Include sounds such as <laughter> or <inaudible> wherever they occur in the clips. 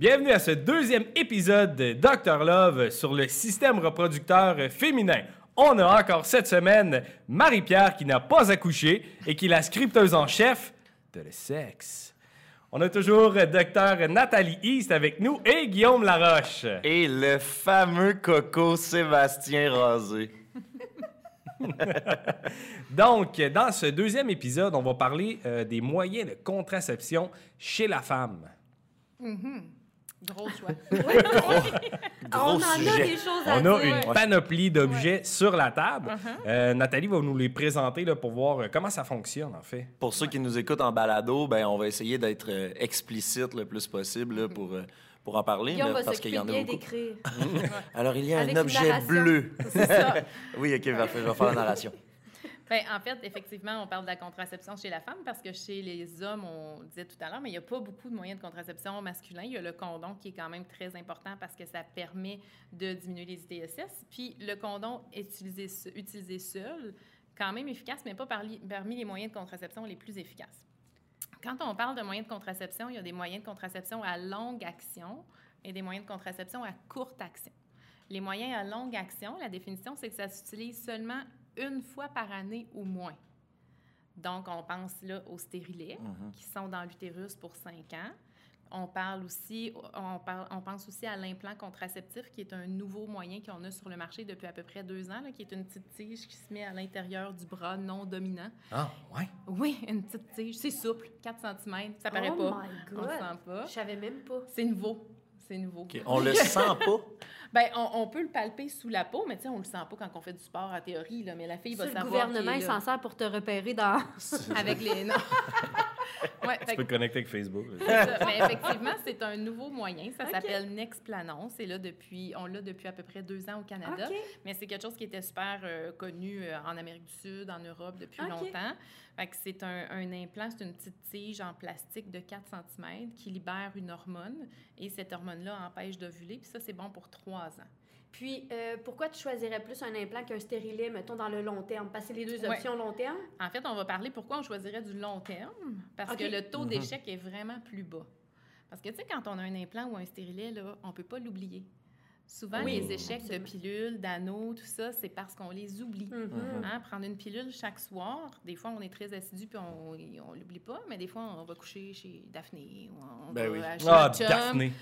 Bienvenue à ce deuxième épisode de Dr Love sur le système reproducteur féminin. On a encore cette semaine Marie-Pierre qui n'a pas accouché et qui est la scripteuse en chef de le sexe. On a toujours Dr Nathalie East avec nous et Guillaume Laroche. Et le fameux coco Sébastien Rasé. <laughs> Donc, dans ce deuxième épisode, on va parler euh, des moyens de contraception chez la femme. <laughs> Gros choix. Gros on en a sujet. des choses à On dire. a une panoplie d'objets sur la table. Uh-huh. Euh, Nathalie va nous les présenter là, pour voir euh, comment ça fonctionne, en fait. Pour ceux qui nous écoutent en balado, ben, on va essayer d'être euh, explicite le plus possible là, pour, euh, pour en parler. Là, parce qu'il y en a beaucoup. d'écrire. <laughs> Alors, il y a Avec un objet bleu. Ça. <laughs> oui, OK, parfait. Je vais faire la narration. Ben, en fait, effectivement, on parle de la contraception chez la femme parce que chez les hommes, on disait tout à l'heure, mais il n'y a pas beaucoup de moyens de contraception masculins. Il y a le condom qui est quand même très important parce que ça permet de diminuer les ITSS. Puis le condom utilisé, utilisé seul, quand même efficace, mais pas parmi les moyens de contraception les plus efficaces. Quand on parle de moyens de contraception, il y a des moyens de contraception à longue action et des moyens de contraception à courte action. Les moyens à longue action, la définition, c'est que ça s'utilise seulement une fois par année ou moins. Donc, on pense là aux stérilets qui sont dans l'utérus pour 5 ans. On parle aussi, on, parle, on pense aussi à l'implant contraceptif, qui est un nouveau moyen qu'on a sur le marché depuis à peu près deux ans, là, qui est une petite tige qui se met à l'intérieur du bras non dominant. Ah, ouais. Oui, une petite tige, c'est souple, 4 cm, ça paraît oh pas. my On le God. sent pas. Je savais même pas. C'est nouveau. C'est nouveau. On le sent pas? <laughs> Ben, on, on peut le palper sous la peau, mais tu sais, on le sent pas quand on fait du sport en théorie, là, mais la fille va le savoir. gouvernement, il est s'en sert pour te repérer dans... <laughs> Avec les. Non. <laughs> ouais, Tu fait peux que- connecter avec Facebook. Mais effectivement, c'est un nouveau moyen. Ça s'appelle Nexplanon. C'est là depuis, on l'a depuis à peu près deux ans au Canada. Mais c'est quelque chose qui était super euh, connu euh, en Amérique du Sud, en Europe depuis Ok. longtemps. C'est un, un implant, c'est une petite tige en plastique de 4 cm qui libère une hormone et cette hormone-là empêche d'ovuler. Puis ça, c'est bon pour trois ans. Puis, euh, pourquoi tu choisirais plus un implant qu'un stérilet, mettons, dans le long terme? Parce que c'est les deux Ouais. options long terme. En fait, on va parler pourquoi on choisirait du long terme, parce que le taux d'échec est vraiment plus bas. Parce que, tu sais, quand on a un implant ou un stérilet, là, on peut pas l'oublier. Souvent, Oui, les échecs absolument. de pilules, d'anneaux, tout ça, c'est parce qu'on les oublie. Mhm. Hein, prendre une pilule chaque soir, des fois, on est très assidu puis on on l'oublie pas, mais des fois, on va coucher chez Daphné ou on Ben va oui. chez Ah. Daphné.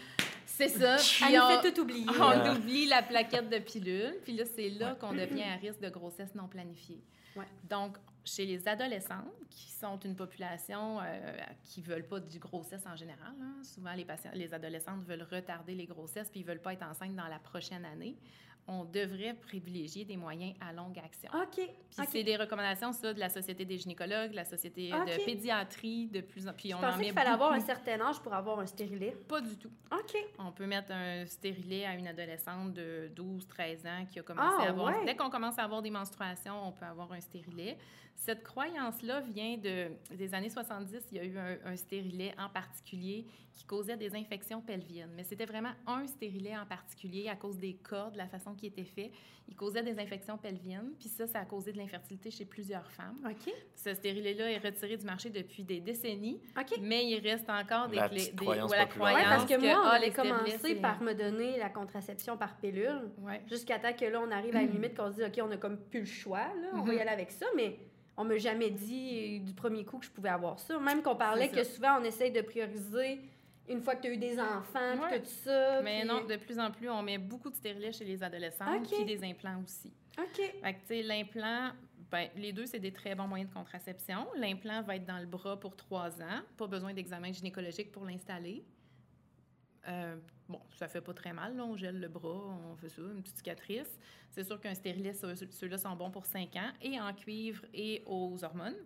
C'est ça. <laughs> Elle nous on- fait tout oublier. on oublie la plaquette de pilule, puis là, c'est là qu'on devient à risque de grossesse non planifiée. Ouais. Donc, chez les adolescentes, qui sont une population euh, qui ne veulent pas du grossesse en général, hein, souvent les, patients, les adolescentes veulent retarder les grossesses puis ils ne veulent pas être enceintes dans la prochaine année, on devrait privilégier des moyens à longue action. OK. Puis c'est des recommandations, ça, de la Société des gynécologues, de la Société de pédiatrie, de plus en plus. Je on en pensais qu'il fallait avoir un certain âge pour avoir un stérilet. Pas du tout. OK. On peut mettre un stérilet à une adolescente de 12-13 ans qui a commencé Ah, à avoir... ouais. Dès qu'on commence à avoir des menstruations, on peut avoir un stérilet. Cette croyance-là vient de, des années 70. Il y a eu un, un stérilet en particulier qui causait des infections pelviennes. Mais c'était vraiment un stérilet en particulier à cause des cordes, la façon qui était fait. Il causait des infections pelviennes. Puis ça, ça a causé de l'infertilité chez plusieurs femmes. OK. Ce stérilet-là est retiré du marché depuis des décennies. OK. Mais il reste encore des... La clés- des- croyance la. Oui, parce croyance que moi, on ah, avait commencé par me donner la contraception par pilule. Ouais. Jusqu'à temps que là, on arrive à une limite qu'on se dit, OK, on a comme plus le choix, là, on va y Mhm. aller avec ça, mais on m'a jamais dit du premier coup que je pouvais avoir ça. Même qu'on parlait que souvent, on essaye de prioriser une fois que tu as eu des enfants, puis Ouais. que tout ça. Mais non, de plus en plus, on met beaucoup de stérilets chez les adolescentes, OK. puis des implants aussi. OK. Fait que, tu sais, l'implant, ben, les deux, c'est des très bons moyens de contraception. L'implant va être dans le bras pour trois ans. Pas besoin d'examen gynécologique pour l'installer. Euh, bon, ça fait pas très mal. Là. On gèle le bras, on fait ça, une petite cicatrice. C'est sûr qu'un stérilet, ceux- ceux-là sont bons pour 5 ans, et en cuivre et aux hormones.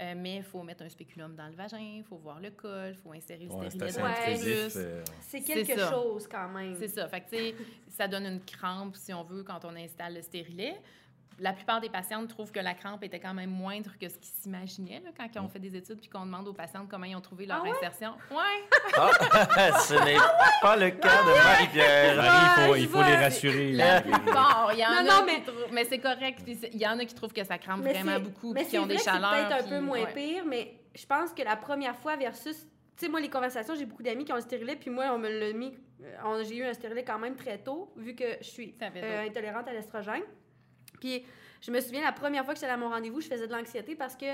Euh, mais il faut mettre un spéculum dans le vagin, il faut voir le col, il faut insérer le Ouais, stérilet Ouais. euh, C'est quelque chose quand même. C'est ça. Fait que, ça donne une crampe, si on veut, quand on installe le stérilet. La plupart des patientes trouvent que la crampe était quand même moindre que ce qu'ils s'imaginaient là, quand on fait des études puis qu'on demande aux patientes comment ils ont trouvé leur Ah ouais? insertion. Ouais? Ah, <laughs> ce n'est pas le cas de Marie-Pierre. Marie, il faut, il les rassurer. La là. plupart. Il y en Non, a non, qui mais- c'est correct. Il y en a qui trouvent que ça crampe Mais vraiment c'est- beaucoup mais puis qui ont des vrai chaleurs. C'est peut-être un peu moins ouais. pire, mais je pense que la première fois versus. Tu sais, moi, les conversations, j'ai beaucoup d'amis qui ont le stérilet, puis moi, on me l'a mis. euh, on- J'ai eu un stérilet quand même très tôt, vu que je suis euh, intolérante à l'estrogène. Puis je me souviens, la première fois que j'étais à mon rendez-vous, je faisais de l'anxiété parce que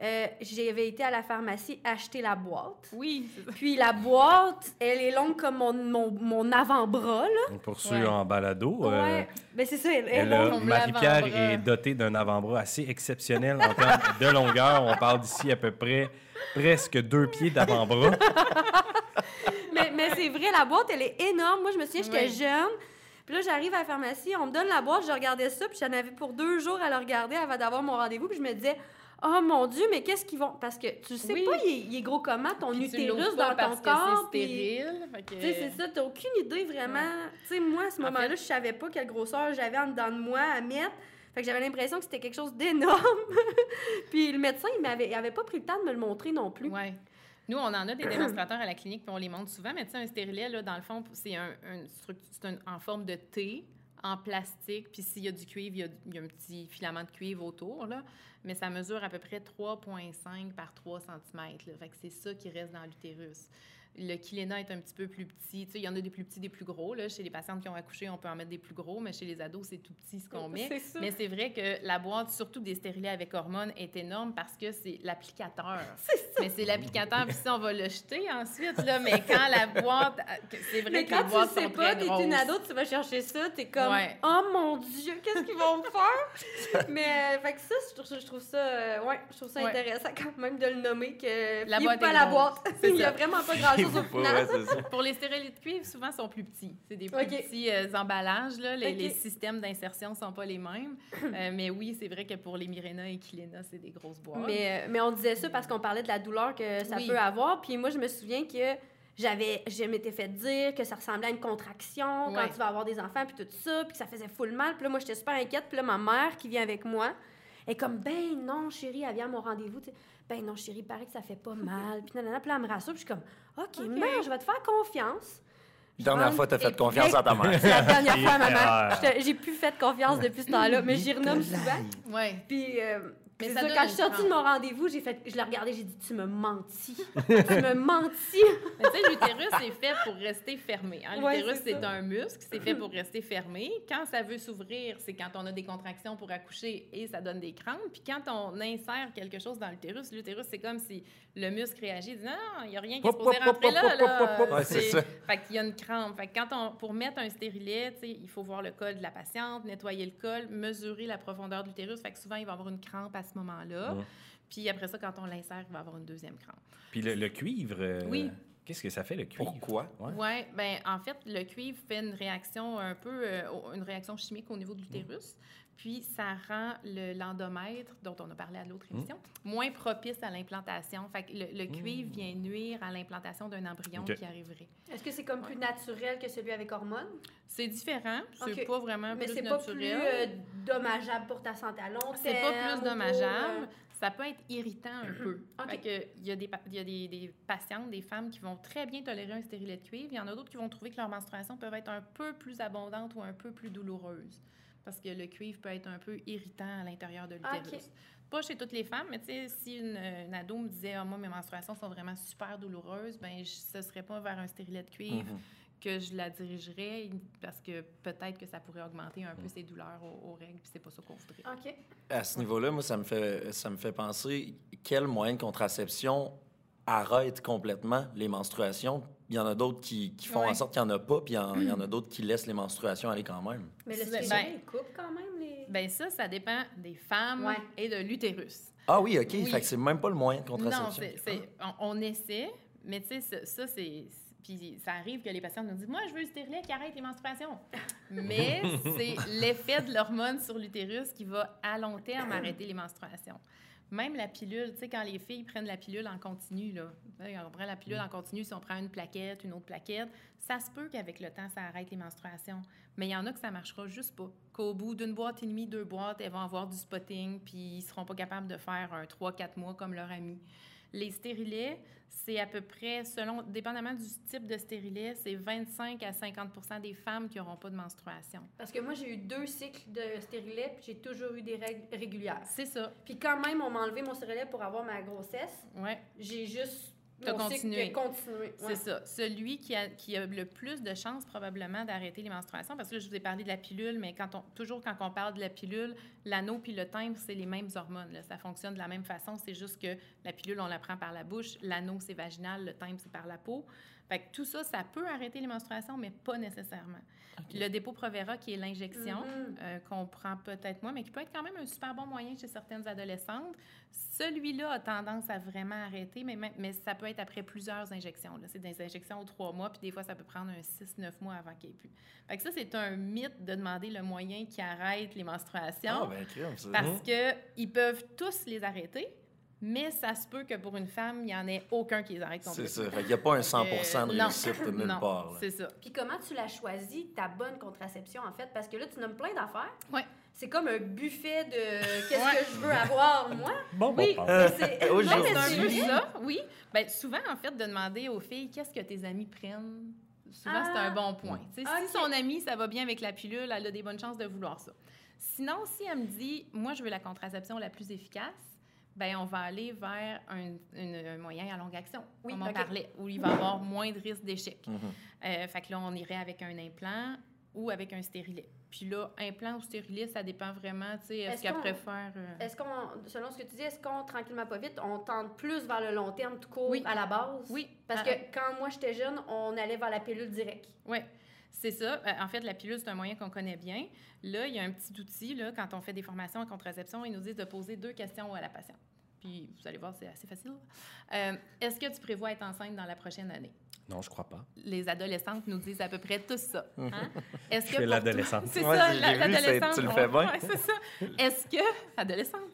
euh, j'avais été à la pharmacie acheter la boîte. Oui. Puis la boîte, elle est longue comme mon, mon, mon avant-bras, là. Donc, Pour ceux Ouais. en balado, euh, Ouais. Ben c'est ça, elle, elle est longue. Comme Marie-Pierre est dotée d'un avant-bras assez exceptionnel en termes de longueur. On parle d'ici à peu près presque deux pieds d'avant-bras. <laughs> mais mais c'est vrai, la boîte, elle est énorme. Moi, je me souviens, j'étais jeune. Puis là, j'arrive à la pharmacie, on me donne la boîte, je regardais ça, puis j'en avais pour deux jours à le regarder avant d'avoir mon rendez-vous. Puis je me disais, oh mon Dieu, mais qu'est-ce qu'ils vont. Parce que tu sais Oui. pas, il est, il est gros comment, ton Puis utérus dans ton corps. C'est stérile. que- Tu sais, c'est ça, t'as aucune idée vraiment. Tu sais, moi, à ce En moment-là, fait- je savais pas quelle grosseur j'avais en dedans de moi à mettre. Fait que j'avais l'impression que c'était quelque chose d'énorme. <laughs> puis le médecin, il m'avait, il avait pas pris le temps de me le montrer non plus. Ouais. Nous, on en a des <clears throat> démonstrateurs à la clinique, puis on les montre souvent. Mais tu sais, un stérilet, là, dans le fond, c'est un, un c'est en forme de T, en plastique. Puis s'il y a du cuivre, il y a, il y a un petit filament de cuivre autour, là. Mais ça mesure à peu près 3,5 par 3 cm. Là. Fait que c'est ça qui reste dans l'utérus. Le Kilena est un petit peu plus petit. Tu sais, il y en a des plus petits, des plus gros. Là. Chez les patientes qui ont accouché, on peut en mettre des plus gros, mais chez les ados, c'est tout petit ce qu'on <laughs> met. C'est ça. Mais c'est vrai que la boîte, surtout des stérilets avec hormones, est énorme parce que c'est l'applicateur. <laughs> Mais c'est l'applicateur, puis ça, on va le jeter ensuite. Là. Mais quand la boîte. euh, C'est vrai Mais que quand les tu boîtes sais sont pas, t'es une ado, tu vas chercher ça, t'es comme Ouais. oh mon dieu, qu'est-ce qu'ils vont me faire <laughs> Mais euh, fait que ça, je trouve, je trouve ça, euh, ouais, je trouve ça Ouais. intéressant quand même de le nommer que La boîte pas la boîte. C'est Il y a ça. vraiment pas grand chose au <laughs> Pas, final. ouais, c'est ça. Pour les stériles de cuivre, souvent, sont plus petits. C'est des plus petits euh, emballages. Là. Les, systèmes d'insertion ne sont pas les mêmes. <laughs> Euh, mais oui, c'est vrai que pour les Mirena et Kilena, c'est des grosses boîtes. Mais, euh, mais on disait ça parce qu'on parlait de la douleur que ça Oui. peut avoir. Puis moi, je me souviens que j'avais, je m'étais fait dire que ça ressemblait à une contraction quand tu vas avoir des enfants, puis tout ça, puis que ça faisait full mal. Puis là, moi, j'étais super inquiète. Puis là, ma mère qui vient avec moi est comme, ben non, chérie, elle vient à mon rendez-vous. Tu. Ben non, chérie, il paraît que ça fait pas mal. Puis nanana, puis là, elle me rassure. Puis je suis comme, OK, mère, je vais te faire confiance. Dernière fois, t'as fait Et- confiance à ta mère. <laughs> C'est la dernière fois à ma mère. <laughs> J'ai plus fait confiance depuis ce temps-là, mais j'y renomme souvent. Ouais. Puis, euh, Mais ça ça, quand je suis sortie de mon rendez-vous, j'ai fait, je l'ai regardé, j'ai dit, tu me mentis. tu me mentis. <laughs> Mais tu sais, l'utérus est fait pour rester fermé. hein. Ouais, L'utérus, c'est un muscle, c'est fait <clears throat> pour rester fermé. Quand ça veut s'ouvrir, c'est quand on a des contractions pour accoucher et ça donne des crampes. Puis quand on insère quelque chose dans l'utérus, l'utérus, c'est comme si le muscle réagit, il dit non, il n'y a rien qui est Hop, supposé rentrer là. Ouais, c'est ça. Fait qu'il y a une crampe. Fait que quand on, pour mettre un stérilet, tu sais, il faut voir le col de la patiente, nettoyer le col, mesurer la profondeur de l'utérus. Fait que souvent, il va avoir une crampe à ce moment-là. Ouais. Puis après ça, quand on l'insère, il va avoir une deuxième crampe. Puis le, le cuivre, euh, Oui. qu'est-ce que ça fait, le cuivre? Pourquoi? Ouais. Oui, ben en fait, le cuivre fait une réaction un peu, euh, une réaction chimique au niveau de l'utérus, puis ça rend le- l'endomètre, dont on a parlé à l'autre émission, moins propice à l'implantation. Fait que le, le cuivre vient nuire à l'implantation d'un embryon qui arriverait. Est-ce que c'est comme plus naturel que celui avec hormones? C'est différent, c'est OK. pas vraiment Mais plus c'est pas plus naturel. euh, dommageable pour ta santé à long terme. C'est pas plus pour, dommageable. euh, Ça peut être irritant un peu. <clears throat> OK. Fait que il y a, des, il y a des, des patientes, des femmes qui vont très bien tolérer un stérilet de cuivre. Il y en a d'autres qui vont trouver que leurs menstruations peuvent être un peu plus abondantes ou un peu plus douloureuses. Parce que le cuivre peut être un peu irritant à l'intérieur de l'utérus. OK. Pas chez toutes les femmes, mais tu sais, si une, une ado me disait ah, Moi, mes menstruations sont vraiment super douloureuses, ben je, ce serait pas vers un stérilet de cuivre Mhm. que je la dirigerais parce que peut-être que ça pourrait augmenter un peu ses douleurs aux, aux règles, puis c'est pas ça qu'on voudrait. OK. À ce niveau-là, moi, ça me fait, ça me fait penser quel moyen de contraception arrête complètement les menstruations. Il y en a d'autres qui, qui font Ouais. en sorte qu'il n'y en a pas, puis il y en, il y en a d'autres qui laissent les menstruations aller quand même. Mais le Ben- stérilet, il coupe quand même les... Ben ça, ça dépend des femmes Ouais. et de l'utérus. Ah oui, OK. Oui. Fait que c'est même pas le moyen de Non, contraception. c'est, c'est- on, on essaie, mais tu sais, ça, ça, c'est... Puis ça arrive que les patients nous disent Moi, je veux le stérilet qui arrête les menstruations. <laughs> Mais <laughs> c'est l'effet de l'hormone sur l'utérus qui va à long terme <coughs> arrêter les menstruations. Même la pilule, tu sais, quand les filles prennent la pilule en continu, là, on prend la pilule en continu, si on prend une plaquette, une autre plaquette, ça se peut qu'avec le temps, ça arrête les menstruations. Mais il y en a que ça marchera juste pas. Qu'au bout d'une boîte et demie, deux boîtes, elles vont avoir du spotting, puis ils seront pas capables de faire un 3-4 mois comme leur ami. Les stérilets, c'est à peu près, selon, dépendamment du type de stérilet, c'est 25 à 50% des femmes qui n'auront pas de menstruation. Parce que moi, j'ai eu deux cycles de stérilet, puis j'ai toujours eu des règles régulières. C'est ça. Puis quand même, on m'a enlevé mon stérilet pour avoir ma grossesse. Ouais. J'ai juste T'as mon cycle continué. a continué. Ouais. C'est ça. Celui qui a, qui a le plus de chances probablement d'arrêter les menstruations, parce que là, je vous ai parlé de la pilule, mais quand on, toujours quand on parle de la pilule, l'anneau puis le timbre, c'est les mêmes hormones. là. Ça fonctionne de la même façon. C'est juste que la pilule, on la prend par la bouche, l'anneau, c'est vaginal, le timbre, c'est par la peau. Fait que tout ça, ça peut arrêter les menstruations, mais pas nécessairement. Le dépôt Provera, qui est l'injection, Mhm. euh, qu'on prend peut-être moins, mais qui peut être quand même un super bon moyen chez certaines adolescentes. Celui-là a tendance à vraiment arrêter, mais, même- mais ça peut être après plusieurs injections. là. C'est des injections aux trois mois, puis des fois, ça peut prendre un 6-9 mois avant qu'il n'y ait plus. Fait que ça, c'est un mythe de demander le moyen qui arrête les menstruations. Ah, ben, ça. Parce que ils peuvent tous les arrêter, mais ça se peut que pour une femme, il n'y en ait aucun qui les arrête C'est complètement. ça. Fait qu'il n'y a pas un 100 de réussite de nulle non, part. C'est ça. Puis comment tu l'as choisi, ta bonne contraception, en fait? Parce que là, tu nommes plein d'affaires. Ouais. C'est comme un buffet de <laughs> qu'est-ce Ouais. que je veux avoir, moi. Bon, Oui. bon, c'est- <laughs> C'est un c'est peu ça, oui. Ben, souvent, en fait, de demander aux filles qu'est-ce que tes amis prennent, souvent, c'est Ah. un bon point. Si son amie, ça va bien avec la pilule, elle a des bonnes chances de vouloir ça. Sinon, si elle me dit, moi, je veux la contraception la plus efficace, ben on va aller vers un, une- un moyen à longue action, Oui, comme on ok. parlait, où il va y avoir moins de risque d'échec. Euh, fait que là, on irait avec un implant ou avec un stérilet. Puis là, implant ou stérilet, ça dépend vraiment, tu sais, est-ce Est-ce qu'elle préfère... euh, Est-ce qu'on, selon ce que tu dis, est-ce qu'on, tranquillement pas vite, on tente plus vers le long terme tout court Oui. à la base? Oui. Parce Ah, que quand moi j'étais jeune, on allait vers la pilule directe. Oui, c'est ça. Euh, En fait, la pilule, c'est un moyen qu'on connaît bien. Là, il y a un petit outil, là, quand on fait des formations en contraception, ils nous disent de poser deux questions à la patiente. Puis, vous allez voir, c'est assez facile. Euh, Est-ce que tu prévois être enceinte dans la prochaine année? Non, je crois pas. Les adolescentes nous disent à peu près tout ça. hein? <laughs> Est-ce toi- l'adolescente. <laughs> C'est Ouais, ça, l'adolescente. tu le fais bien. ouais, c'est ça. Est-ce que, adolescente,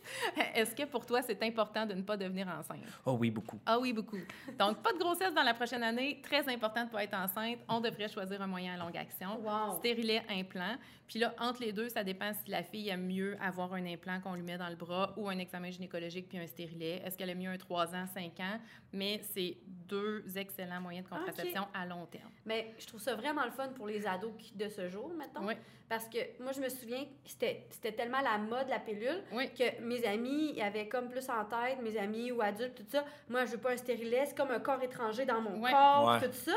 est-ce que pour toi, c'est important de ne pas devenir enceinte? Oh oui, beaucoup. Ah oui, beaucoup. Donc, pas de grossesse dans la prochaine année. Très important de pas être enceinte. On devrait choisir un moyen à longue action. Wow. Stérilet, implant. Puis là, entre les deux, ça dépend si la fille aime mieux avoir un implant qu'on lui met dans le bras ou un examen gynécologique puis un stérilet. Est-ce qu'elle aime mieux un 3 ans, 5 ans? Mais c'est deux excellents moyens de contraception à long terme. Mais je trouve ça vraiment le fun pour les ados qui- de ce jour, mettons. Oui. Parce que moi, je me souviens que c'était, c'était tellement la mode, la pilule, Oui. que mes amis ils avaient comme plus en tête, mes amis ou adultes, tout ça. Moi, je veux pas un stérilet, c'est comme un corps étranger dans mon corps, Ouais. tout ça.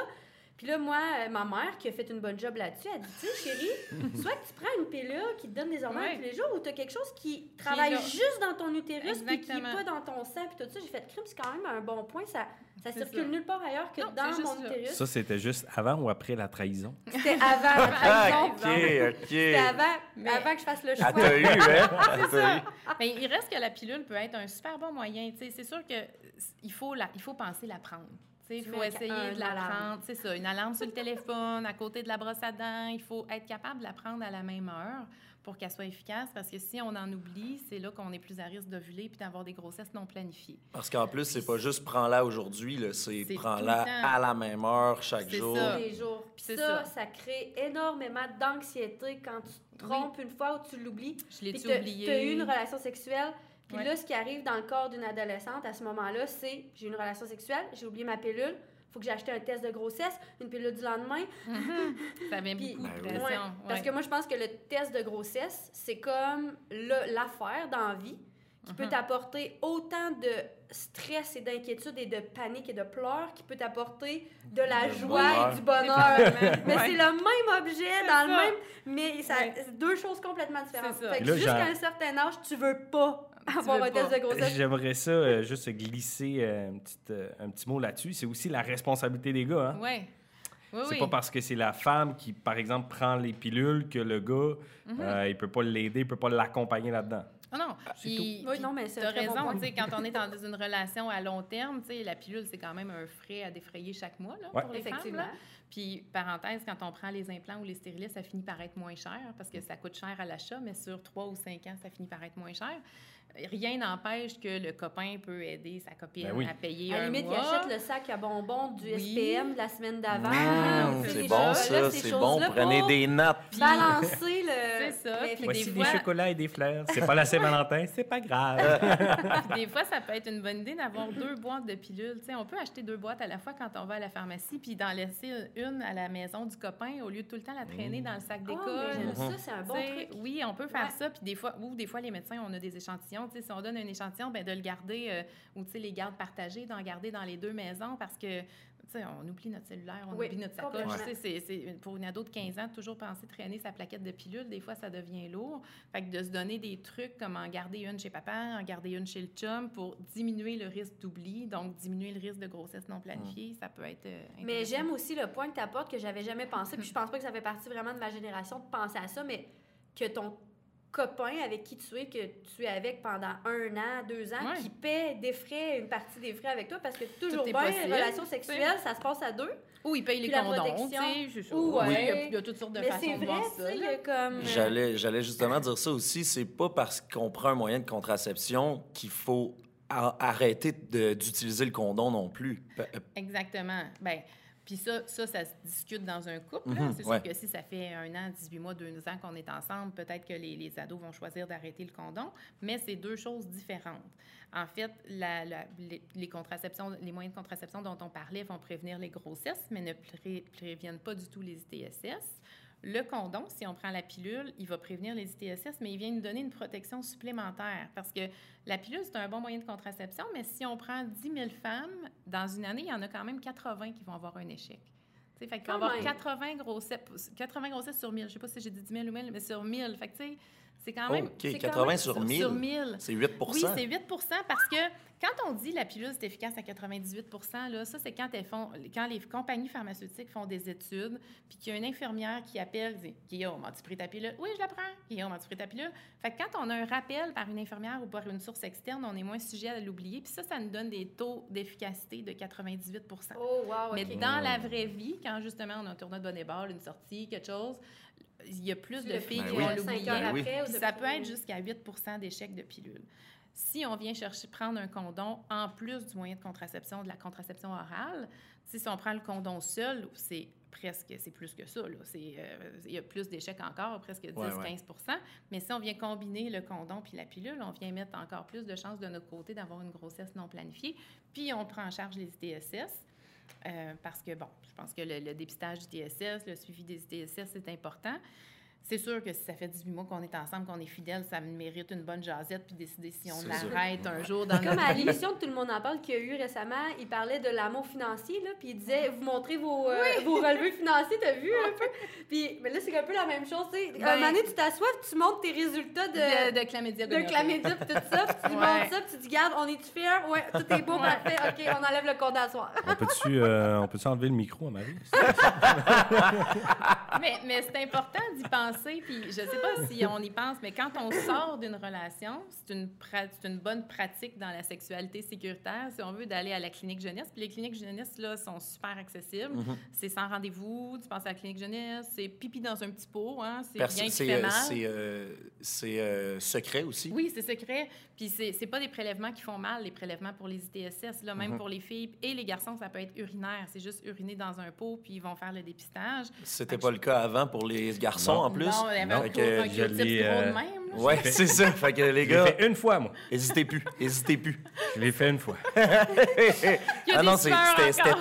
Puis là, moi, euh, ma mère, qui a fait une bonne job là-dessus, elle dit, tu sais, chérie, <laughs> soit que tu prends une pilule qui te donne des hormones Ouais. tous les jours, ou tu as quelque chose qui travaille juste dans ton utérus, puis qui n'est pas dans ton sang, puis tout ça. J'ai fait, crime, c'est quand même un bon point. Ça, ça circule ça. nulle part ailleurs que Non, dans mon là. utérus. Ça, c'était juste avant ou après la trahison? C'était avant la trahison. Ah, OK, C'était OK. avant, Mais- avant que je fasse le choix. Elle t'a eu, hein? <laughs> T'a eu. Mais il reste que la pilule peut être un super bon moyen. C'est sûr qu'il faut, la, il faut penser la prendre. Il faut essayer un de la prendre. C'est ça, une alarme sur le téléphone, à côté de la brosse à dents. Il faut être capable de la prendre à la même heure pour qu'elle soit efficace. Parce que si on en oublie, c'est là qu'on est plus à risque d'ovuler puis d'avoir des grossesses non planifiées. Parce qu'en plus, c'est pas juste prends-la aujourd'hui, là, c'est C'est prends-la à la même heure chaque C'est jour. ça. tous les jours. Puis ça, ça. ça, crée énormément d'anxiété quand tu te trompes une fois ou tu l'oublies. Je l'ai Puis tu oublié. t'as eu une relation sexuelle. Puis Ouais. là, ce qui arrive dans le corps d'une adolescente à ce moment-là, c'est j'ai une relation sexuelle, j'ai oublié ma pilule, faut que j'ai acheté un test de grossesse, une pilule du lendemain. <laughs> Ça met Puis- beaucoup de oui. pression. Ouais, Parce que moi, je pense que le test de grossesse, c'est comme le- l'affaire dans la vie qui Mhm. peut t'apporter autant de stress et d'inquiétude et de panique et de pleurs qui peut t'apporter de la joie bonheur. et du bonheur. mais Ouais. c'est le même objet dans le même... Mais ça, Ouais. c'est deux choses complètement différentes. Fait que jusqu'à un certain âge, tu veux pas avoir veux un test pas. de grossesse. J'aimerais ça euh, juste glisser euh, une petite, euh, un petit mot là-dessus. C'est aussi la responsabilité des gars. Hein? Ouais. Oui, C'est oui. pas parce que c'est la femme qui, par exemple, prend les pilules que le gars, Mhm. euh, il peut pas l'aider, il peut pas l'accompagner là-dedans. Ah non, Puis, Oui, puis non, mais c'est bon raison, sais, quand on est dans <laughs> une relation à long terme, tu sais, la pilule, c'est quand même un frais à défrayer chaque mois là, Ouais. pour les femmes. Effectivement. là. Puis, parenthèse, quand on prend les implants ou les stérilistes, ça finit par être moins cher parce que ça coûte cher à l'achat, mais sur trois ou cinq ans, ça finit par être moins cher. Rien n'empêche que le copain peut aider sa copine Ben oui. à payer À la un limite, il achète le sac à bonbons du Oui. SPM de la semaine d'avant. Mmh, c'est ces bon, ça. ces C'est bon. Prenez des notes. <laughs> Balancer le. C'est ça, Mais puis Voici des chocolats et des fleurs. C'est pas la Saint-Valentin, c'est pas grave. <laughs> Puis des fois, ça peut être une bonne idée d'avoir deux boîtes de pilules. Tu sais, on peut acheter deux boîtes à la fois quand on va à la pharmacie, puis d'en laisser une à la maison du copain au lieu de tout le temps la traîner dans le sac Ah, d'école. Mhm. ça, c'est un bon truc. Oui, on peut faire Ouais. ça. Puis des fois, ou des fois, les médecins, on a des échantillons. Si on donne un échantillon, ben de le garder, euh, ou les gardes partagés, d'en garder dans les deux maisons parce que, on oublie notre cellulaire, on Oui, oublie notre sacoche. C'est- pour une ado de 15 ans, toujours penser traîner sa plaquette de pilules, des fois, ça devient lourd. Fait que de se donner des trucs comme en garder une chez papa, en garder une chez le chum pour diminuer le risque d'oubli, donc diminuer le risque de grossesse non planifiée, ça peut être euh, Mais j'aime aussi le point que tu apportes que j'avais jamais pensé, puis <laughs> je pense pas que ça fait partie vraiment de ma génération de penser à ça, mais que ton copain avec qui tu es, que tu es avec pendant un an, deux ans, Ouais. qui paie des frais, une partie des frais avec toi, parce que toujours bien, possible, une relation sexuelle, ça se passe à deux. Ou il paye les condoms, tu sais, Ou, ouais. Il y a- il y a toutes sortes de mais façons c'est de vrai, voir ça. euh, J'allais, j'allais justement dire ça aussi. C'est pas parce qu'on prend un moyen de contraception qu'il faut arrêter de- d'utiliser le condom non plus. Euh, Exactement. Ben, puis ça, ça, ça se discute dans un couple. Mhm, c'est ouais. sûr que si ça fait un an, 18 mois, deux ans qu'on est ensemble, peut-être que les, les ados vont choisir d'arrêter le condom, mais c'est deux choses différentes. En fait, la- la- les, les contraceptions, les moyens de contraception dont on parlait vont prévenir les grossesses, mais ne pré- préviennent pas du tout les ITSS. Le condom, si on prend la pilule, il va prévenir les ITSS, mais il vient nous donner une protection supplémentaire. Parce que la pilule, c'est un bon moyen de contraception, mais si on prend 10 000 femmes, dans une année, il y en a quand même 80 qui vont avoir un échec. Tu sais, fait qu'il va avoir même. 80 grossesses, 80 grossesses sur 1000. Je sais pas si j'ai dit 10 000 ou 1000, mais sur 1000. Fait que, tu sais, c'est quand même... OK, c'est quand 80 même sur 1000. Sur 1000. C'est 8 Oui, c'est 8 parce que quand on dit la pilule est efficace à 98 là, ça, c'est quand, elles font, quand les compagnies pharmaceutiques font des études, puis qu'il y a une infirmière qui appelle, dit Guillaume, as-tu pris ta pilule? Oui, je la prends. Guillaume, as-tu pris ta pilule? Fait que quand on a un rappel par une infirmière ou par une source externe, on est moins sujet à l'oublier. Puis ça, ça nous donne des taux d'efficacité de 98 Oh, wow, mais OK. dans la vraie vie, quand justement on a un tournoi de volleyball, une sortie, quelque chose, il y a plus de le filles Ben qui oui. vont l'oublier. Ben oui. ça peut être jusqu'à 8 d'échecs de pilules. Si on vient chercher prendre un condom en plus du moyen de contraception, de la contraception orale, si on prend le condom seul, c'est presque, c'est plus que ça. là. C'est, euh, il y a plus d'échecs encore, presque 10-15 Ouais, ouais. Mais si on vient combiner le condom puis la pilule, on vient mettre encore plus de chances de notre côté d'avoir une grossesse non planifiée. Puis on prend en charge les ITSS. Euh, parce que, bon, je pense que le, le dépistage du TSS, le suivi des ITSS, c'est important. C'est sûr que si ça fait 18 mois qu'on est ensemble, qu'on est fidèles, ça mérite une bonne jasette puis décider si on sûr. arrête un jour <laughs> dans Comme à l'émission de Tout le monde en parle qu'il y a eu récemment, il parlait de l'amour financier, là, puis il disait, vous montrez vos, euh, vos relevés financiers, t'as vu un peu? Puis, mais là, c'est un peu la même chose, tu sais. Ben- un moment donné, tu t'assois, tu montres tes résultats de... De, de chlamydia de chlamydia puis tout ça, puis tu Ouais. montres ça, puis tu dis, garde, on est-tu fiers? Ouais, tout est beau, parfait, OK, on enlève le compte à soir. On peut-tu euh, on peut-tu enlever le micro à Marie? <laughs> mais mais c'est important d'y penser. Puis je sais pas si on y pense, mais quand on sort d'une relation, c'est une, bonne pratique dans la sexualité sécuritaire. Si on veut d'aller à la clinique jeunesse, puis les cliniques jeunesse là sont super accessibles. C'est sans rendez-vous. Tu passes à la clinique jeunesse, c'est pipi dans un petit pot, hein. C'est bien qui C'est fait euh, mal. c'est, euh, euh, secret aussi. Oui, c'est secret. Puis c'est pas des prélèvements qui font mal, les prélèvements pour les ITSS. Là, même pour les filles et les garçons, ça peut être urinaire. C'est juste uriner dans un pot, puis ils vont faire le dépistage. C'était pas le cas avant pour les garçons Non. en plus. Non, il y avait un gros de euh, même. Ouais, c'est ça. Fait que les Je l'ai gars, fait une fois, moi. hésitez plus. Hésitez plus. Je l'ai fait une fois. <laughs> Ah non, c'était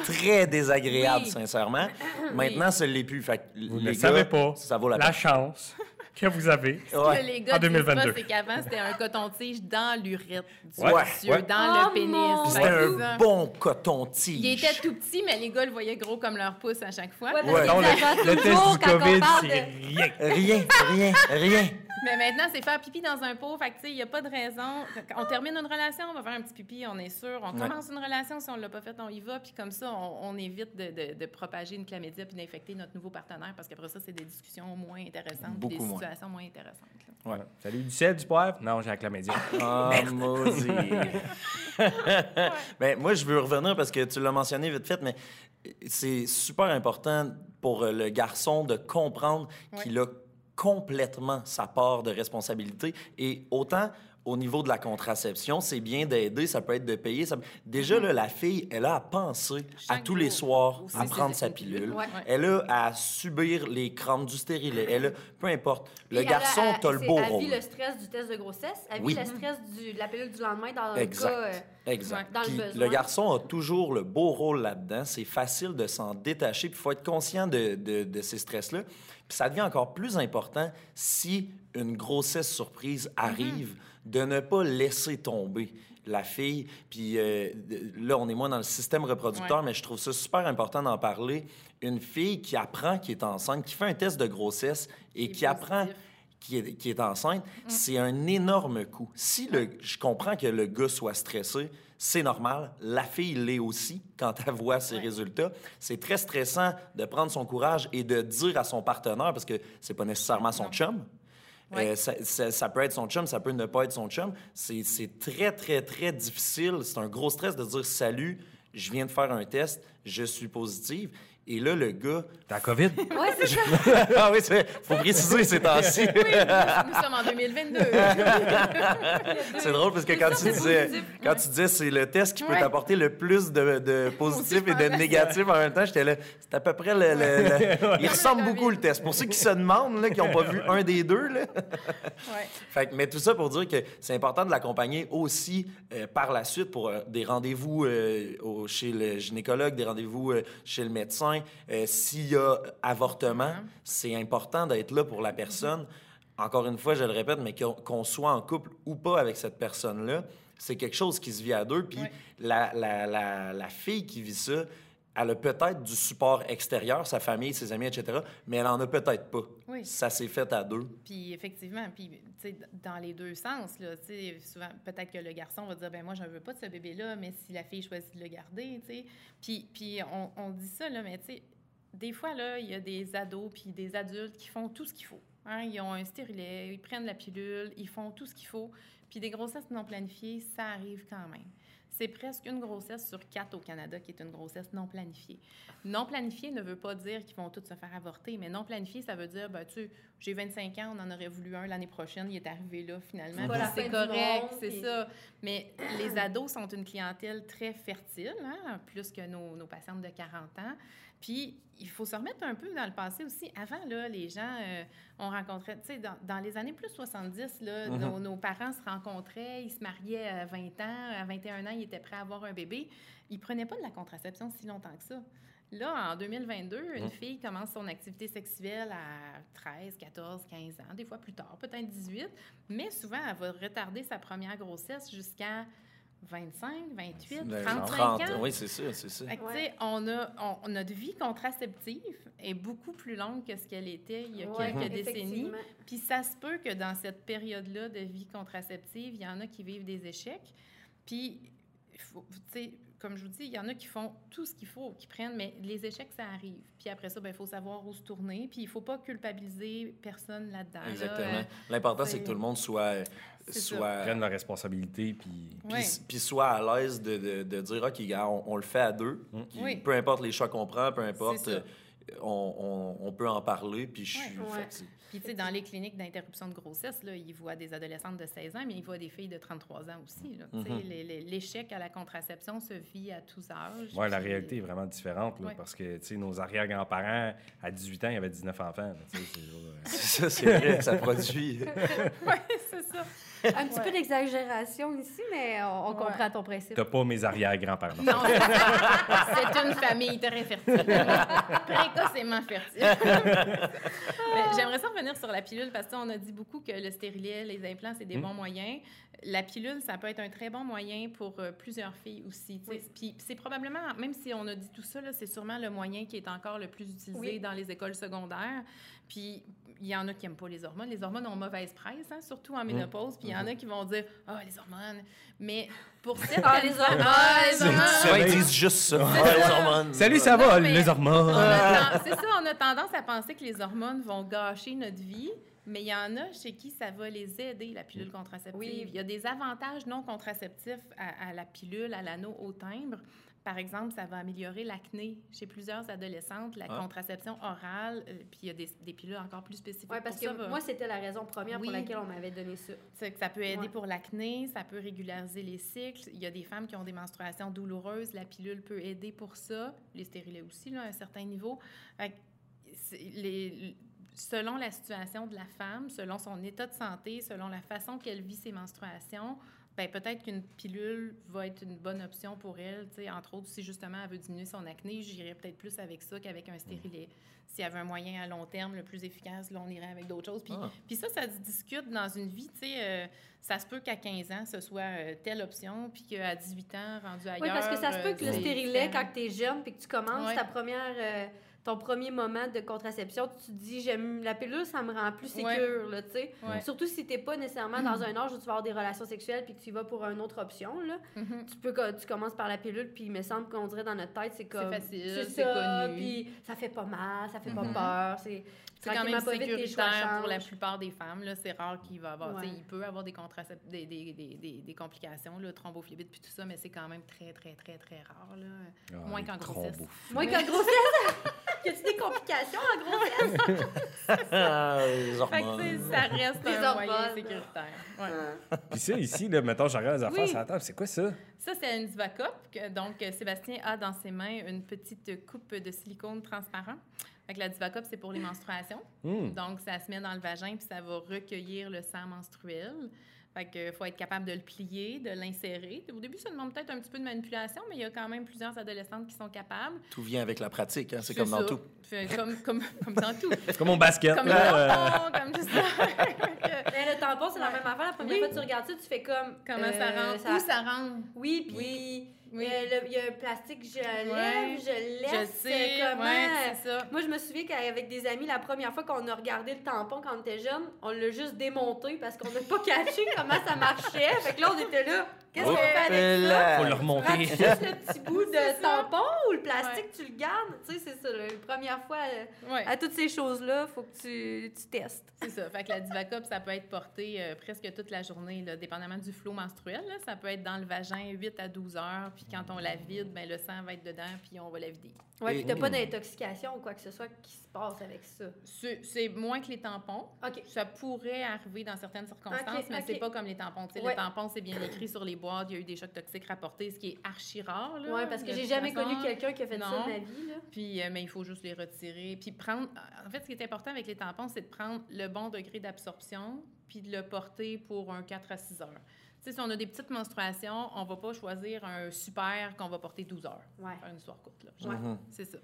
très désagréable, Oui. sincèrement. Maintenant, ça ne l'est plus. Fait que Vous les ne gars, savez pas Ça vaut la, la peine. chance que vous avez. Ouais. que les gars En disent 2022. pas, c'est qu'avant, c'était un coton-tige dans l'urètre du Ouais, monsieur, ouais. dans Oh le pénis. C'était un bon coton-tige. Il était tout petit, mais les gars le voyaient gros comme leur pouce à chaque fois. Non, le, le test du COVID, c'est de- rien. Rien, rien, rien. Mais maintenant, c'est faire pipi dans un pot. Fait que, tu sais, il n'y a pas de raison. On termine une relation, on va faire un petit pipi, on est sûr. On Ouais. commence une relation, si on ne l'a pas fait, on y va. Puis comme ça, on, on évite de, de- de propager une chlamydia puis d'infecter notre nouveau partenaire parce qu'après ça, c'est des discussions moins intéressantes. puis Beaucoup des moins. Situation moins intéressante. là. Ouais. Salut, du sel, du poivre? Non, j'ai la chlamydia. <laughs> Ah, maudit. <laughs> ben, moi, je veux revenir parce que tu l'as mentionné vite fait, mais c'est super important pour le garçon de comprendre Ouais. qu'il a complètement sa part de responsabilité. Et autant au niveau de la contraception, c'est bien d'aider, ça peut être de payer. ça- Déjà, là, la fille, elle a à penser à tous les soirs à prendre sa pilule. Ouais. Elle a à subir les crampes du stérilet. Elle a, peu importe. Le garçon, elle a- t'as le beau Elle rôle. vit le stress du test de grossesse, elle Oui. vit le stress du- de la pilule du lendemain dans le Exact. cas... euh, Exact. dans le Puis besoin. le garçon a toujours le beau rôle là-dedans. C'est facile de s'en détacher. Puis il faut être conscient de, de- de ces stress-là. Puis ça devient encore plus important si une grossesse surprise arrive, de ne pas laisser tomber la fille. Puis euh, là, on est moins dans le système reproducteur, Ouais. mais je trouve ça super important d'en parler. Une fille qui apprend qu'elle est enceinte, qui fait un test de grossesse et Qui apprend qui est, qui est enceinte, c'est un énorme coup. Si le, je comprends que le gars soit stressé, c'est normal. La fille l'est aussi quand elle voit ses Ouais. résultats. C'est très stressant de prendre son courage et de dire à son partenaire, parce que c'est pas nécessairement son chum. Ouais. Euh, ça, ça- ça peut être son chum, ça peut ne pas être son chum. C'est c'est très, très, très difficile. C'est un gros stress de dire Salut, je viens de faire un test, je suis positive. Et là, le gars. T'as la COVID? <laughs> Ouais, c'est ça. <laughs> ah oui, c'est- faut préciser ces temps-ci. Oui, nous, nous sommes en 2022. <laughs> C'est drôle parce que quand tu disais, quand tu disais c'est le test qui peut Ouais. t'apporter le plus de, de positifs je et de négatifs en même temps, j'étais là, c'est à peu près le. le- le- Il ressemble le beaucoup le test. Pour ceux qui se demandent, là, qui n'ont pas vu un des deux, là. Ouais. Fait que- mais tout ça pour dire que c'est important de l'accompagner aussi euh, par la suite pour euh, des rendez-vous euh, au- chez le gynécologue, des rendez-vous euh, chez le médecin. Euh, S'il y a avortement, c'est important d'être là pour la personne. Encore une fois, je le répète, mais qu'on soit en couple ou pas avec cette personne-là, c'est quelque chose qui se vit à deux. Puis Ouais. la, la, la, la fille qui vit ça, elle a peut-être du support extérieur, sa famille, ses amis, etc., mais elle en a peut-être pas. Oui. Ça s'est fait à deux. Puis effectivement, puis dans les deux sens, là, souvent, peut-être que le garçon va dire, ben moi, je ne veux pas de ce bébé-là, mais si la fille choisit de le garder, tu sais. Puis, puis on, on dit ça, là, mais tu sais, des fois, là, il y a des ados puis des adultes qui font tout ce qu'il faut. Hein? Ils ont un stérilet, ils prennent la pilule, ils font tout ce qu'il faut. Puis des grossesses non planifiées, ça arrive quand même. C'est presque une grossesse sur quatre au Canada qui est une grossesse non planifiée. Non planifiée ne veut pas dire qu'ils vont tous se faire avorter, mais non planifiée, ça veut dire, ben, tu sais, j'ai 25 ans, on en aurait voulu un l'année prochaine, il est arrivé là finalement. C'est correct, c'est ça. Mais les ados sont une clientèle très fertile, hein, plus que nos, nos patientes de 40 ans. Puis, il faut se remettre un peu dans le passé aussi. Avant, là, les gens, euh, on rencontrait, tu sais, dans, dans les années plus 70, là, Mhm. nos, nos parents se rencontraient, ils se mariaient à 20 ans, à 21 ans, ils étaient prêts à avoir un bébé. Ils prenaient pas de la contraception si longtemps que ça. Là, en 2022, une Mhm. fille commence son activité sexuelle à 13, 14, 15 ans, des fois plus tard, peut-être 18, mais souvent, elle va retarder sa première grossesse jusqu'à 25, 28, Ben, 35 30, ans. Oui, c'est ça, c'est ça. Fait que, tu Ouais. sais, on a, on- notre vie contraceptive est beaucoup plus longue que ce qu'elle était il y a Ouais, quelques décennies. Puis ça se peut que dans cette période-là de vie contraceptive, il y en a qui vivent des échecs. Puis, il faut- tu sais, comme je vous dis, il y en a qui font tout ce qu'il faut, qui prennent, mais les échecs, ça arrive. Puis après ça, ben, il faut savoir où se tourner. Puis il ne faut pas culpabiliser personne là-dedans. là. Exactement. L'important, c'est c'est- que tout le monde soit, soit, Prennent leurs responsabilités, puis... puis, soit à l'aise de, de, de dire, OK, gars, on, on le fait à deux. Puis Oui. Peu importe les choix qu'on prend, peu importe, C'est ça. euh, on, on, on peut en parler. Puis je suis. Ouais. Puis, tu sais, dans les cliniques d'interruption de grossesse, là, ils voient des adolescentes de 16 ans, mais ils voient des filles de 33 ans aussi. là. Tu sais, Mhm. les- les- L'échec à la contraception se vit à tous âges. Ouais, la réalité est vraiment différente, là, Ouais. parce que, tu sais, nos arrière-grands-parents, à 18 ans, il y avait 19 enfants. <laughs> euh, C'est ça, c'est vrai, ça produit. <laughs> Oui, c'est ça. <laughs> Un petit peu d'exagération ici, mais on, on Ouais. comprend ton principe. T'as pas mes arrière-grands-parents. Non, c'est une famille très fertile. Précocement fertile. <laughs> J'aimerais ça revenir sur la pilule parce qu'on a dit beaucoup que le stérilet, les implants, c'est des bons moyens. La pilule, ça peut être un très bon moyen pour euh, plusieurs filles aussi. Puis c'est probablement, même si on a dit tout ça, c'est sûrement le moyen qui est encore le plus utilisé Oui. dans les écoles secondaires. Puis il y en a qui n'aiment pas les hormones. Les hormones ont mauvaise presse, hein, surtout en ménopause. Puis il y en a qui vont dire Ah, les hormones. Mais pour <laughs> certaines Ah, les hormones! Ah, les hormones! Souvent, ils disent juste ça. Ah, les hormones. Salut, ça va, les On hormones? C'est ça, on a tendance à penser que les hormones vont gâcher notre vie. Mais il y en a chez qui ça va les aider, la pilule contraceptive. Oui. Il y a des avantages non contraceptifs à, à la pilule, à l'anneau au timbre. Par exemple, ça va améliorer l'acné chez plusieurs adolescentes, la Ah. contraception orale, euh, puis il y a des, des pilules encore plus spécifiques. Oui, parce pour que moi, c'était la raison première Oui. pour laquelle on m'avait donné ça. c'est que ça peut aider Ouais. pour l'acné, ça peut régulariser les cycles. Il y a des femmes qui ont des menstruations douloureuses, la pilule peut aider pour ça. Les stérilés aussi, là, à un certain niveau. Fait que c'est- les- selon la situation de la femme, selon son état de santé, selon la façon qu'elle vit ses menstruations, ben peut-être qu'une pilule va être une bonne option pour elle. tu sais. Entre autres, si justement elle veut diminuer son acné, j'irais peut-être plus avec ça qu'avec un stérilet. S'il y avait un moyen à long terme le plus efficace, là, on irait avec d'autres choses. Puis, Ah. puis ça, ça se discute dans une vie. tu sais, euh, ça se peut qu'à 15 ans, ce soit euh, telle option, puis qu'à 18 ans, rendu ailleurs... Oui, parce que ça se peut euh, que le stérilet, quand tu es jeune puis que tu commences Ouais. ta première, euh, ton premier moment de contraception, tu te dis, j'aime la pilule, ça me rend plus sécure, là, tu sais. Ouais. Surtout si t'es pas nécessairement dans <clears throat> un âge où tu vas avoir des relations sexuelles puis que tu y vas pour une autre option, là. Mhm. Tu peux, tu commences par la pilule puis il me semble qu'on dirait dans notre tête, c'est comme... facile, c'est connu. puis ça fait pas mal, ça fait pas peur, c'est... C'est quand même sécuritaire pour la plupart des femmes. là. C'est rare qu'il va avoir... Ouais. Il peut avoir des, des, des, des, des, des complications, là, thrombophlébite puis tout ça, mais c'est quand même très, très, très, très rare. Là. Ah, Moins qu'en grossesse. thrombos. Moi, qu'en grossesse, <laughs> y a-tu des complications en grossesse? <laughs> Ah, Fait que, ça reste Les un moyen hormones. sécuritaire. Ouais. Puis ça, ici, là, mettons, je regarde les affaires Oui. sur la table. C'est quoi ça? Ça, c'est une Divacop. que- Donc, euh, Sébastien a dans ses mains une petite coupe de silicone transparent. Fait que la Divacop, c'est pour les menstruations. Hmm. Donc, ça se met dans le vagin puis ça va recueillir le sang menstruel. Fait que faut être capable de le plier, de l'insérer. Au début, ça demande peut-être un petit peu de manipulation, mais il y a quand même plusieurs adolescentes qui sont capables. Tout vient avec la pratique, hein, c'est comme dans ça. tout. Comme, comme, <laughs> comme dans tout. C'est comme mon basket. comme là, euh, le tampon, comme tout ça. <laughs> Mais le tampon, c'est la même affaire. La première Oui. fois que tu regardes ça, tu fais comme... Comment ça euh, rentre? Où ça rentre? Oui, puis Oui. Euh, il y a un plastique, je lève, je Je laisse. sais, comment... ouais, ça. Moi, je me souviens qu'avec des amis, la première fois qu'on a regardé le tampon quand on était jeune, on l'a juste démonté parce qu'on n'a pas <laughs> catché comment ça marchait. Fait que là, on était là. Qu'est-ce qu'on fait avec ça? là. Faut le remonter. juste le petit bout de <laughs> tampon ou le plastique, tu le gardes? Tu sais, c'est ça. La première fois, euh, Ouais. à toutes ces choses-là, faut que tu, tu testes. C'est ça. Fait que la Divacop, ça peut être porté euh, presque toute la journée, là, dépendamment du flot menstruel. là. Ça peut être dans le vagin 8 à 12 heures, puis quand on la vide, ben, le sang va être dedans, puis on va la vider. Ouais, Et- puis t'as pas d'intoxication ou quoi que ce soit qui se passe avec ça? C'est moins que les tampons. OK. Ça pourrait arriver dans certaines circonstances, mais ok. c'est pas comme les tampons. Tu sais, Ouais. Les tampons, c'est bien écrit sur les boîtes. Il y a eu des chocs toxiques rapportés, ce qui est archi rare. Là, Ouais, parce que j'ai jamais façon. connu quelqu'un qui a fait ça Non. de ma vie, là. Puis, euh, mais il faut juste les retirer. Puis prendre. En fait, ce qui est important avec les tampons, c'est de prendre le bon degré d'absorption, puis de le porter pour un 4 à 6 heures. Sais, si on a des petites menstruations, on va pas choisir un super qu'on va porter 12 heures. Ouais. Faire une histoire courte, là. Ouais. C'est ça.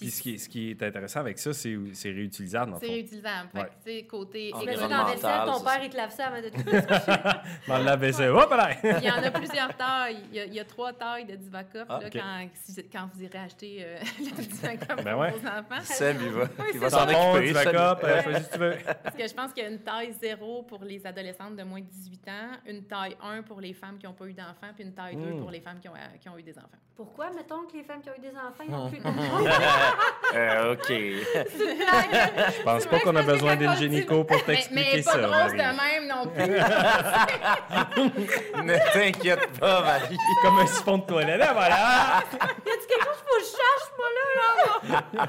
Puis ce qui, est, ce qui est intéressant avec ça, c'est c'est réutilisable, C'est réutilisable. Fait Ouais. que, tu sais, côté En vaisselle, ton père, c'est il te lave ça avant de te <laughs> Dans le lave-vaisselle. Hop là! Il y en a plusieurs tailles. Il y a, il y a trois tailles de Divacop Ah, là, quand, si- quand vous irez acheter euh, <laughs> le Divacop Ben pour ouais. vos enfants. Seb, il va, il va Ça s'en occuper. tu euh, choisis veux. <laughs> Parce que je pense qu'il y a une taille 0 pour les adolescentes de moins de 18 ans, une taille 1 pour les femmes qui n'ont pas eu d'enfants, puis une taille 2 Mm. pour les femmes qui ont, euh, qui ont eu des enfants. Pourquoi, mettons, que les femmes qui ont eu des enfants, ils n'ont plus de Euh, OK. Une blague. Je pense pas qu'on a besoin d'une gynéco pour Mais, t'expliquer mais pas ça. grosse de même non plus. <laughs> ne t'inquiète pas, Marie. Comme un siphon de toilette, là, voilà! Y a-tu quelque chose qu'il faut que je cherche, moi, là? là?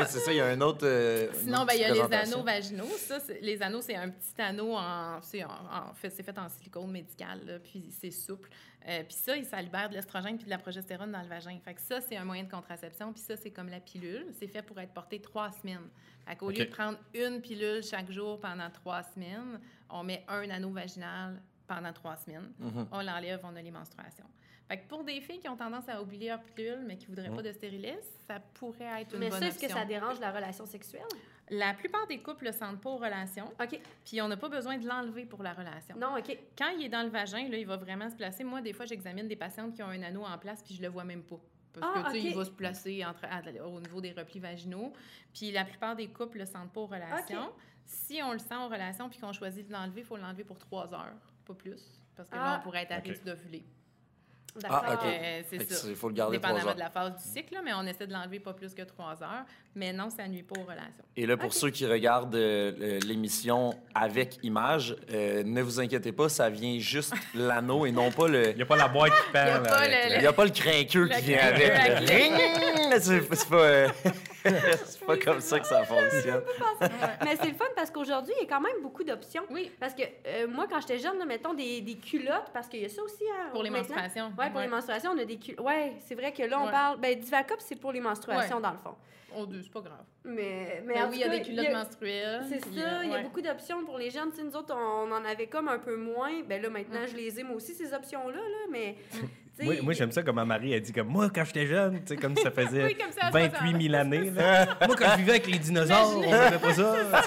Oui, c'est ça, il y a un autre. euh, Sinon, ben, il y a les anneaux vaginaux. Ça, les anneaux, c'est un petit anneau en, c'est en, en fait, c'est fait en silicone médical, là, puis c'est souple. Euh, puis ça, ça libère de l'estrogène puis de la progestérone dans le vagin. Fait que ça, c'est un moyen de contraception. Puis ça, c'est comme la pilule. C'est fait pour être porté trois semaines. Fait qu'au lieu de prendre une pilule chaque jour pendant trois semaines, on met un anneau vaginal pendant trois semaines. Mhm. On l'enlève, on a les menstruations. Fait que pour des filles qui ont tendance à oublier leur pilule, mais qui voudraient pas de stérilet, ça pourrait être une Mais bonne ça, est-ce que option. ça dérange la relation sexuelle? La plupart des couples ne le sentent pas aux relations, OK. puis on n'a pas besoin de l'enlever pour la relation. Non, OK. Quand il est dans le vagin, là, il va vraiment se placer. Moi, des fois, j'examine des patientes qui ont un anneau en place, puis je le vois même pas. Parce Ah, que, tu sais, il va se placer entre, à- au niveau des replis vaginaux. Puis la plupart des couples ne le sentent pas aux relations. Si on le sent aux relations, puis qu'on choisit de l'enlever, il faut l'enlever pour trois heures, pas plus. Parce que là, Ah. on pourrait être à risque d'ovuler. D'accord. Ah, ok. Euh, c'est ça. c'est- faut le garder trois Dépendamment heures. de la phase du cycle, là, mais on essaie de l'enlever pas plus que trois heures. Mais non, ça nuit pas aux relations. Et là, pour ceux qui regardent euh, l'émission avec image, euh, ne vous inquiétez pas, ça vient juste <laughs> l'anneau et non pas le. Il n'y a pas la boîte qui Y a parle. pas avec le- le- Il n'y a pas le crinqueux qui vient avec. C'est c'est pas, euh, <laughs> c'est pas comme ça que ça fonctionne. <laughs> Mais c'est le fun parce qu'aujourd'hui, il y a quand même beaucoup d'options. Oui. Parce que euh, moi, quand j'étais jeune, là, mettons des, des culottes, parce qu'il y a ça aussi. hein, Pour les maintenant. menstruations. Ouais, pour Ouais. les menstruations, on a des culottes. Ouais, c'est vrai que là, on Ouais. parle. Ben, Divacop, c'est pour les menstruations, Ouais. dans le fond. Oh, deux, c'est pas grave. Mais, mais Mais en oui, il y a des culottes a- menstruelles. C'est ça, euh, il y a ouais. beaucoup d'options pour les jeunes. Tu sais, nous autres, on en avait comme un peu moins. Ben là, maintenant, je les ai, moi aussi, ces options-là, là, mais... <laughs> Moi, moi, j'aime ça comme ma Marie a dit comme moi quand j'étais jeune, tu sais comme ça faisait <laughs> Oui, comme ça, à 28 000 années. là. moi quand je vivais avec les dinosaures, on faisait pas <laughs> ça.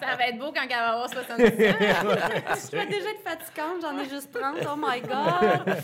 Ça va être beau quand elle va avoir 70 ans. <laughs> Je vais déjà être fatigante, j'en ai juste 30, oh my God!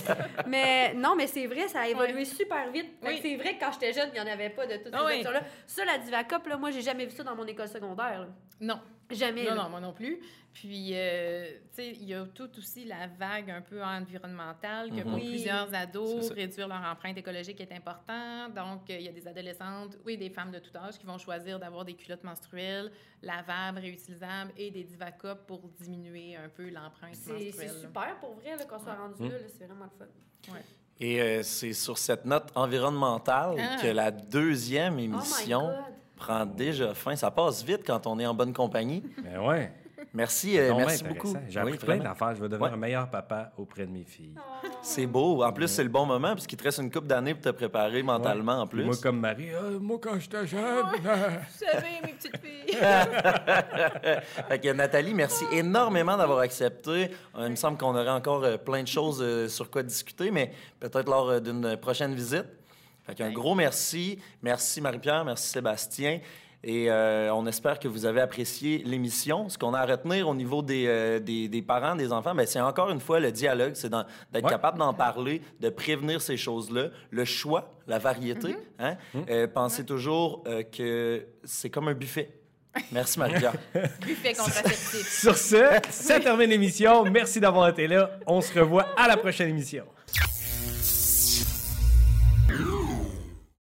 mais non, mais c'est vrai, ça a évolué super vite. Oui. C'est vrai que quand j'étais jeune, il n'y en avait pas de toutes ces Ah oui. options-là. Ça, la Divacop, là, moi, j'ai jamais vu ça dans mon école secondaire. là. Non. Jamais. Non, là. non, moi non plus. Puis, euh, tu sais, il y a tout aussi la vague un peu environnementale que pour Oui. plusieurs C'est ados, réduire leur empreinte écologique est important. Donc, euh, il y a des adolescentes oui, des femmes de tout âge qui vont choisir d'avoir des culottes menstruelles lavables, réutilisables et des divacop pour diminuer un peu l'empreinte C'est menstruelle. c'est super pour vrai qu'on soit rendu là, là, c'est vraiment le fun. Et euh, c'est sur cette note environnementale Ah. que la deuxième Oh émission prend déjà fin. Ça passe vite quand on est en bonne compagnie. Ben ouais. Merci, euh, merci beaucoup. J'ai Oui, appris plein d'affaires. Je vais devenir Ouais. un meilleur papa auprès de mes filles. C'est beau. En plus, c'est le bon moment puisqu'il te reste une couple d'années pour te préparer mentalement en plus. Moi comme Marie, Ah, moi quand j'étais jeune. euh, Vous savez, mes petites filles. <laughs> Fait que Nathalie, merci énormément d'avoir accepté. Euh, il me semble qu'on aurait encore euh, plein de choses euh, sur quoi discuter, mais peut-être lors euh, d'une prochaine visite. Fait qu'un gros merci. Merci Marie-Pierre, merci Sébastien. Et euh, on espère que vous avez apprécié l'émission. Ce qu'on a à retenir au niveau des, euh, des, des parents, des enfants, ben, c'est encore une fois le dialogue, c'est d'être Ouais. capable d'en parler, de prévenir ces choses-là, le choix, la variété. hein. Euh, pensez toujours euh, que c'est comme un buffet. Merci Marie-Pierre. <laughs> Buffet contraceptif. Sur ce, ça termine l'émission. Merci d'avoir été là. On se revoit à la prochaine émission.